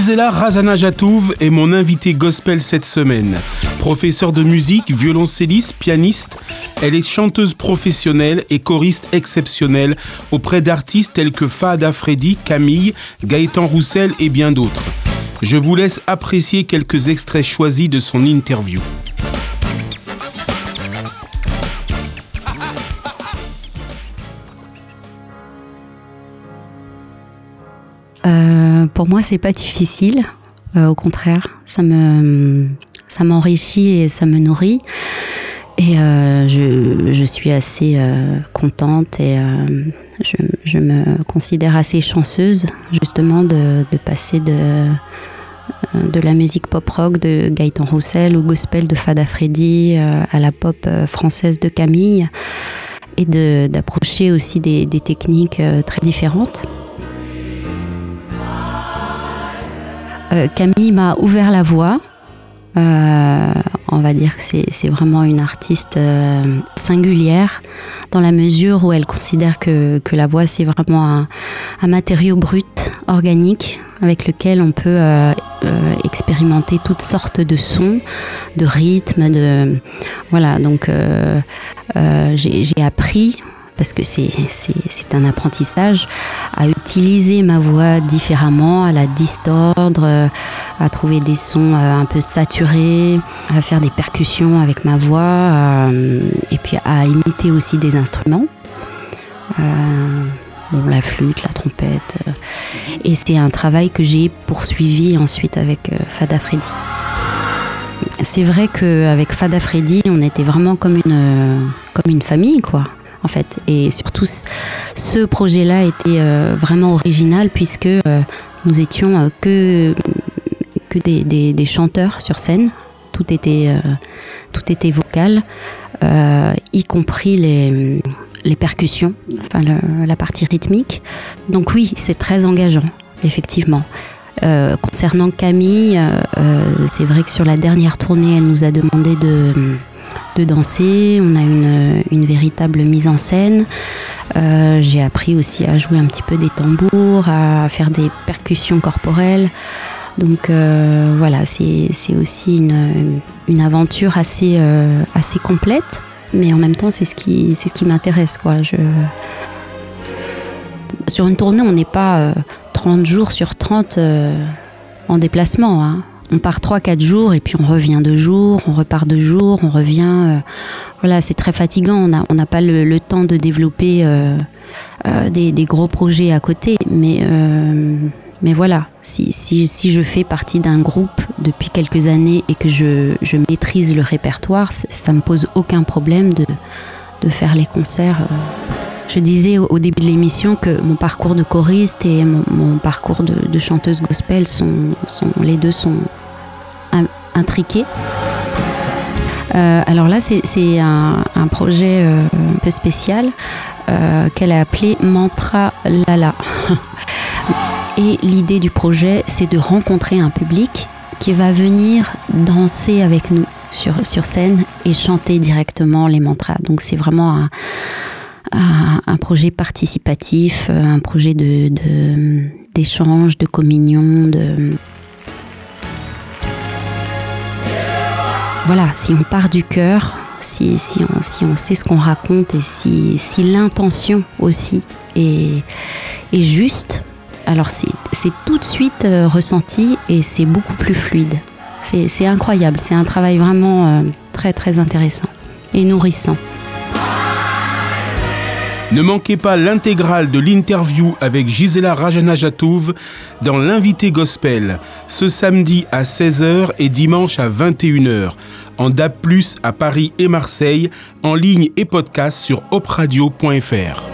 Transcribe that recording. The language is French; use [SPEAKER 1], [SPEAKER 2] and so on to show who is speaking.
[SPEAKER 1] Gisela Razanajatouv est mon invitée gospel cette semaine. Professeure de musique, violoncelliste, pianiste, elle est chanteuse professionnelle et choriste exceptionnelle auprès d'artistes tels que Fahad Freddy, Camille, Gaëtan Roussel et bien d'autres. Je vous laisse apprécier quelques extraits choisis de son interview.
[SPEAKER 2] Euh, pour moi, c'est pas difficile. Euh, au contraire, ça me ça m'enrichit et ça me nourrit. Et euh, je, je, suis assez contente et je, je, me considère assez chanceuse justement de, de passer de, de la musique pop-rock de Gaëtan Roussel au gospel de Fada Freddy à la pop française de Camille et d'approcher aussi des, des techniques très différentes. Euh, Camille m'a ouvert la voie. Euh, on va dire que c'est vraiment une artiste euh, singulière dans la mesure où elle considère que, la voix c'est vraiment un, matériau brut, organique, avec lequel on peut expérimenter toutes sortes de sons, de rythmes, voilà. Donc j'ai appris parce que c'est un apprentissage, à utiliser ma voix différemment, à la distordre, à trouver des sons euh, un peu saturés, à faire des percussions avec ma voix, euh, et puis à imiter aussi des instruments. Euh, la flûte, la trompette. et c'est un travail que j'ai poursuivi ensuite avec Fada Freddy. C'est vrai qu'avec Fada Freddy, on était vraiment comme une, comme une famille, quoi en fait. Et surtout, ce projet-là était euh, vraiment original puisque euh, nous étions euh, que, que des, chanteurs sur scène. Tout était, tout était vocal, y compris les, les percussions, enfin la partie rythmique. Donc oui, c'est très engageant, effectivement. concernant Camille, c'est vrai que sur la dernière tournée, elle nous a demandé de de danser, on a une, véritable mise en scène. Euh, j'ai appris aussi à jouer un petit peu des tambours, à faire des percussions corporelles. Donc euh, voilà, c'est aussi une, une, aventure assez, euh, assez complète, mais en même temps c'est ce qui, ce qui m'intéresse. Sur une tournée, on n'est pas 30 jours sur 30 en déplacement. Hein on part 3-4 jours et puis on revient deux jours, on repart deux jours, on revient. Euh, voilà, c'est très fatigant. On n'a pas le, temps de développer euh, euh, des, gros projets à côté. Mais, mais voilà, si, je fais partie d'un groupe depuis quelques années et que je, maîtrise le répertoire, ça me pose aucun problème de, faire les concerts. Je disais au, début de l'émission que mon parcours de choriste et mon, parcours de, de, chanteuse gospel sont, les deux sont Euh, alors là, c'est un, projet euh, un peu spécial euh, qu'elle a appelé Mantra Lala. Et l'idée du projet, c'est de rencontrer un public qui va venir danser avec nous sur, scène et chanter directement les mantras. Donc c'est vraiment un, un, projet participatif, un projet d'échange, de, de communion, de, voilà, si on part du cœur, si, on, sait ce qu'on raconte et si, l'intention aussi est, juste, alors c'est tout de suite euh, ressenti et c'est beaucoup plus fluide. C'est incroyable, c'est un travail vraiment euh, très très intéressant et nourrissant.
[SPEAKER 1] Ne manquez pas l'intégrale de l'interview avec Gisela Rajanajatouv dans l'invité gospel ce samedi à 16h et dimanche à 21h en DAB+, à Paris et Marseille, en ligne et podcast sur opradio.fr.